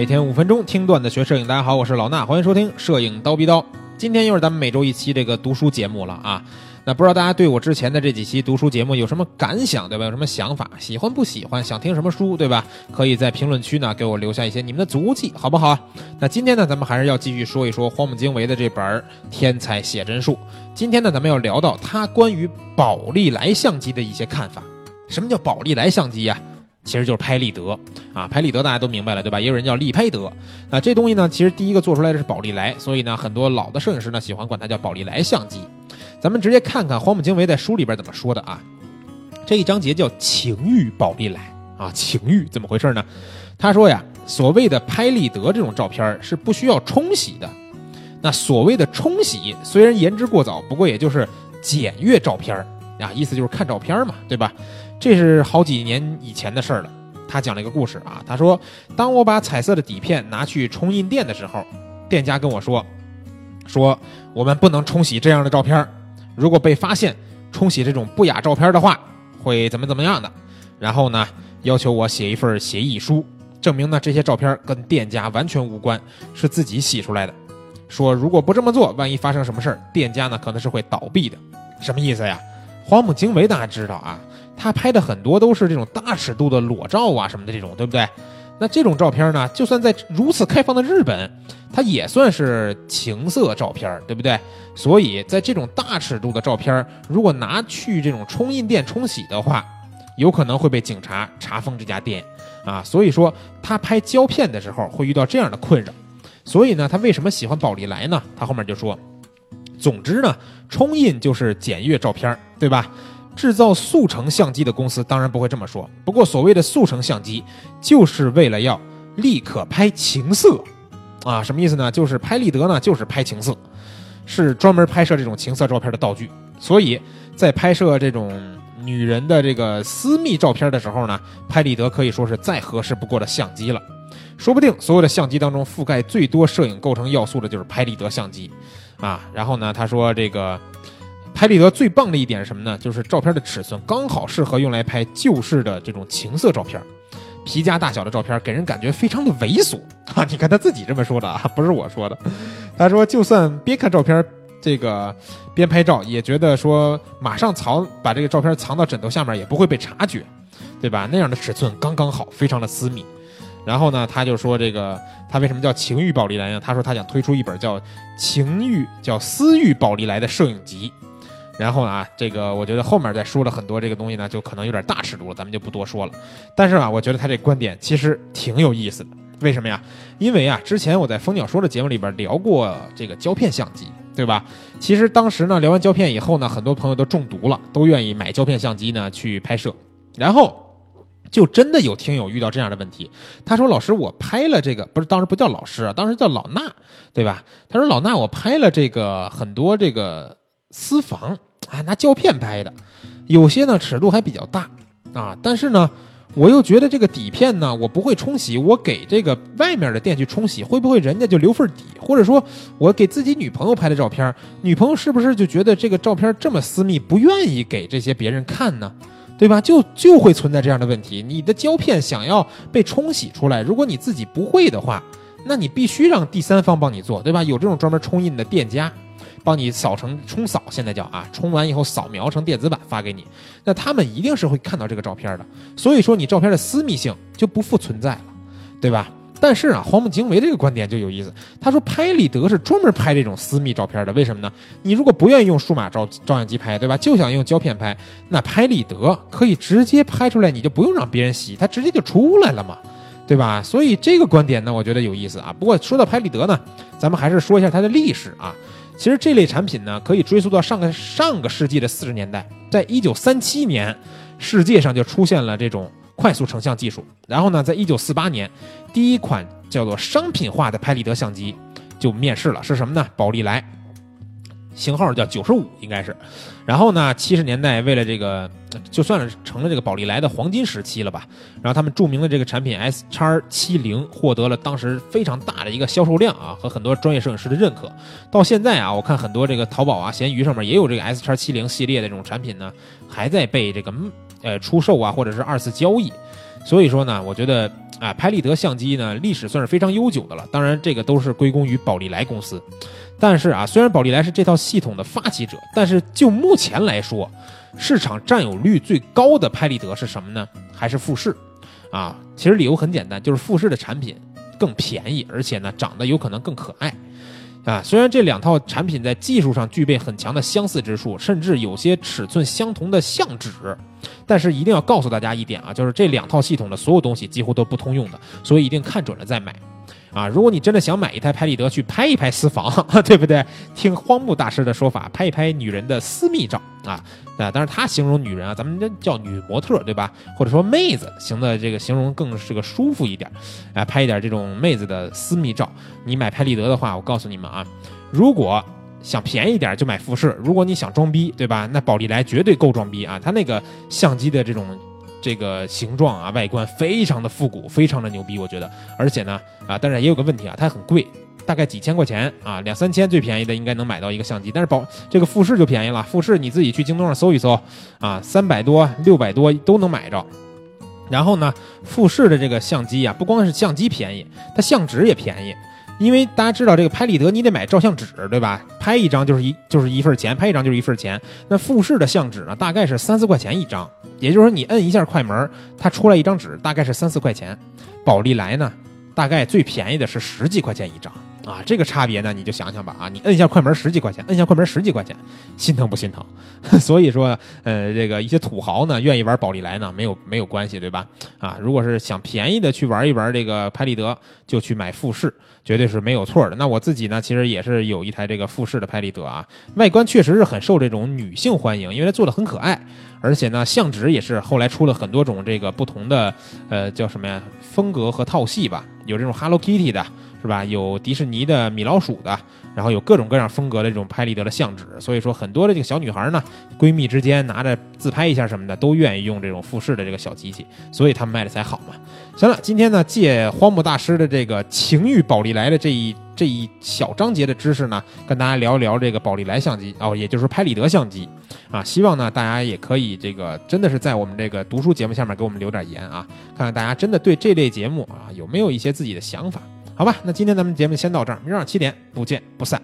每天五分钟听段子学摄影，大家好，我是老衲，欢迎收听《摄影刀逼刀》。今天又是咱们每周一期这个读书节目了啊。那不知道大家对我之前的这几期读书节目有什么感想，对吧？有什么想法？喜欢不喜欢？想听什么书，对吧？可以在评论区呢给我留下一些你们的足迹，好不好？那今天呢，咱们还是要继续说一说荒木经惟的这本《天才写真术》。今天呢，咱们要聊到他关于宝丽来相机的一些看法。什么叫宝丽来相机呀？其实就是拍立得啊，拍立得大家都明白了，对吧？也有人叫立拍得。那这东西呢，其实第一个做出来的是宝丽来，所以呢，很多老的摄影师呢喜欢管它叫宝丽来相机。咱们直接看看荒木经惟在书里边怎么说的啊。这一章节叫情欲宝丽来啊，情欲怎么回事呢？他说呀，所谓的拍立得这种照片是不需要冲洗的。那所谓的冲洗，虽然言之过早，不过也就是检阅照片啊，意思就是看照片嘛，对吧？这是好几年以前的事儿了。他讲了一个故事啊，他说，当我把彩色的底片拿去冲印店的时候，店家跟我说，说我们不能冲洗这样的照片，如果被发现冲洗这种不雅照片的话，会怎么怎么样的。然后呢，要求我写一份协议书，证明呢这些照片跟店家完全无关，是自己洗出来的。说如果不这么做，万一发生什么事儿，店家呢可能是会倒闭的。什么意思呀？荒木经惟大家知道啊。他拍的很多都是这种大尺度的裸照啊什么的这种，对不对？那这种照片呢，就算在如此开放的日本，它也算是情色照片，对不对？所以在这种大尺度的照片，如果拿去这种冲印店冲洗的话，有可能会被警察查封这家店啊。所以说他拍胶片的时候会遇到这样的困扰。所以呢，他为什么喜欢宝丽来呢？他后面就说，总之呢，冲印就是检阅照片，对吧？制造速成相机的公司当然不会这么说。不过，所谓的速成相机，就是为了要立刻拍情色，啊，什么意思呢？就是拍立得呢，就是拍情色，是专门拍摄这种情色照片的道具。所以在拍摄这种女人的这个私密照片的时候呢，拍立得可以说是再合适不过的相机了。说不定所有的相机当中，覆盖最多摄影构成要素的就是拍立得相机，啊。然后呢，他说这个。拍立得最棒的一点是什么呢？就是照片的尺寸刚好适合用来拍旧式的这种情色照片，皮夹大小的照片给人感觉非常的猥琐啊！你看他自己这么说的啊，不是我说的。他说就算边看照片这个边拍照，也觉得说马上藏把这个照片藏到枕头下面也不会被察觉，对吧？那样的尺寸刚刚好，非常的私密。然后呢，他就说这个他为什么叫情欲宝丽来呢？他说他想推出一本叫情欲叫私欲宝丽来的摄影集。然后啊，这个我觉得后面再说了很多这个东西呢，就可能有点大尺度了，咱们就不多说了。但是啊，我觉得他这观点其实挺有意思的。为什么呀？因为啊，之前我在蜂鸟说的节目里边聊过这个胶片相机，对吧？其实当时呢，聊完胶片以后呢，很多朋友都中毒了，都愿意买胶片相机呢去拍摄。然后就真的有听友遇到这样的问题，他说：“老师，我拍了这个，不是当时不叫老师啊，当时叫老衲，对吧？”他说：“老衲，我拍了这个很多这个私房。”啊，拿胶片拍的，有些呢尺度还比较大啊，但是呢，我又觉得这个底片呢，我不会冲洗，我给这个外面的店去冲洗，会不会人家就留份底？或者说，我给自己女朋友拍的照片，女朋友是不是就觉得这个照片这么私密，不愿意给这些别人看呢？对吧？就就会存在这样的问题。你的胶片想要被冲洗出来，如果你自己不会的话，那你必须让第三方帮你做，对吧？有这种专门冲印的店家。帮你扫成冲扫，现在叫啊，冲完以后扫描成电子版发给你，那他们一定是会看到这个照片的，所以说你照片的私密性就不复存在了，对吧？但是啊，荒木经惟这个观点就有意思，他说拍立得是专门拍这种私密照片的，为什么呢？你如果不愿意用数码照照相机拍，对吧？就想用胶片拍，那拍立得可以直接拍出来，你就不用让别人洗，它直接就出来了嘛，对吧？所以这个观点呢，我觉得有意思啊。不过说到拍立得呢，咱们还是说一下它的历史啊。其实这类产品呢，可以追溯到上个上个世纪的四十年代，在一九三七年，世界上就出现了这种快速成像技术。然后呢，在一九四八年，第一款叫做商品化的拍立得相机就面世了，是什么呢？宝丽来。型号叫九十五，应该是。然后呢，七十年代为了这个，就算是成了这个宝丽来的黄金时期了吧。然后他们著名的这个产品 S 叉七零获得了当时非常大的一个销售量啊，和很多专业摄影师的认可。到现在啊，我看很多这个淘宝啊、闲鱼上面也有这个 S 叉七零系列的这种产品呢，还在被这个呃出售啊，或者是二次交易。所以说呢，我觉得啊，拍立得相机呢历史算是非常悠久的了，当然这个都是归功于宝利来公司。但是啊，虽然宝利来是这套系统的发起者，但是就目前来说，市场占有率最高的拍立得是什么呢？还是富士。啊，其实理由很简单，就是富士的产品更便宜，而且呢长得有可能更可爱。啊，虽然这两套产品在技术上具备很强的相似之处，甚至有些尺寸相同的相纸，但是一定要告诉大家一点啊，就是这两套系统的所有东西几乎都不通用的，所以一定看准了再买。啊，如果你真的想买一台拍立得去拍一拍私房，对不对？听荒木大师的说法，拍一拍女人的私密照啊啊！当然他形容女人啊，咱们叫女模特，对吧？或者说妹子，行的这个形容更是个舒服一点，啊，拍一点这种妹子的私密照。你买拍立得的话，我告诉你们啊，如果想便宜点就买富士，如果你想装逼，对吧？那宝丽来绝对够装逼啊！它那个相机的这种。这个形状啊，外观非常的复古，非常的牛逼，我觉得。而且呢，啊，当然也有个问题啊，它很贵，大概几千块钱啊，两三千最便宜的应该能买到一个相机。但是宝这个富士就便宜了，富士你自己去京东上搜一搜啊，三百多、六百多都能买着。然后呢，富士的这个相机啊，不光是相机便宜，它相纸也便宜。因为大家知道这个拍立得，你得买照相纸，对吧？拍一张就是一就是一份钱，拍一张就是一份钱。那富士的相纸呢，大概是三四块钱一张，也就是说你摁一下快门，它出来一张纸，大概是三四块钱。宝丽来呢，大概最便宜的是十几块钱一张。啊，这个差别呢，你就想想吧。啊，你摁一下快门十几块钱，摁一下快门十几块钱，心疼不心疼？所以说，呃，这个一些土豪呢，愿意玩宝丽来呢，没有没有关系，对吧？啊，如果是想便宜的去玩一玩这个拍立得，就去买富士，绝对是没有错的。那我自己呢，其实也是有一台这个富士的拍立得啊，外观确实是很受这种女性欢迎，因为它做的很可爱，而且呢，相纸也是后来出了很多种这个不同的，呃，叫什么呀？风格和套系吧，有这种 Hello Kitty 的。是吧？有迪士尼的米老鼠的，然后有各种各样风格的这种拍立得的相纸，所以说很多的这个小女孩呢，闺蜜之间拿着自拍一下什么的，都愿意用这种富士的这个小机器，所以他们卖的才好嘛。行了，今天呢，借荒木大师的这个情欲宝丽来的这一这一小章节的知识呢，跟大家聊一聊这个宝丽来相机哦，也就是拍立得相机啊。希望呢，大家也可以这个真的是在我们这个读书节目下面给我们留点言啊，看看大家真的对这类节目啊有没有一些自己的想法。好吧，那今天咱们节目先到这儿，明儿七点不见不散。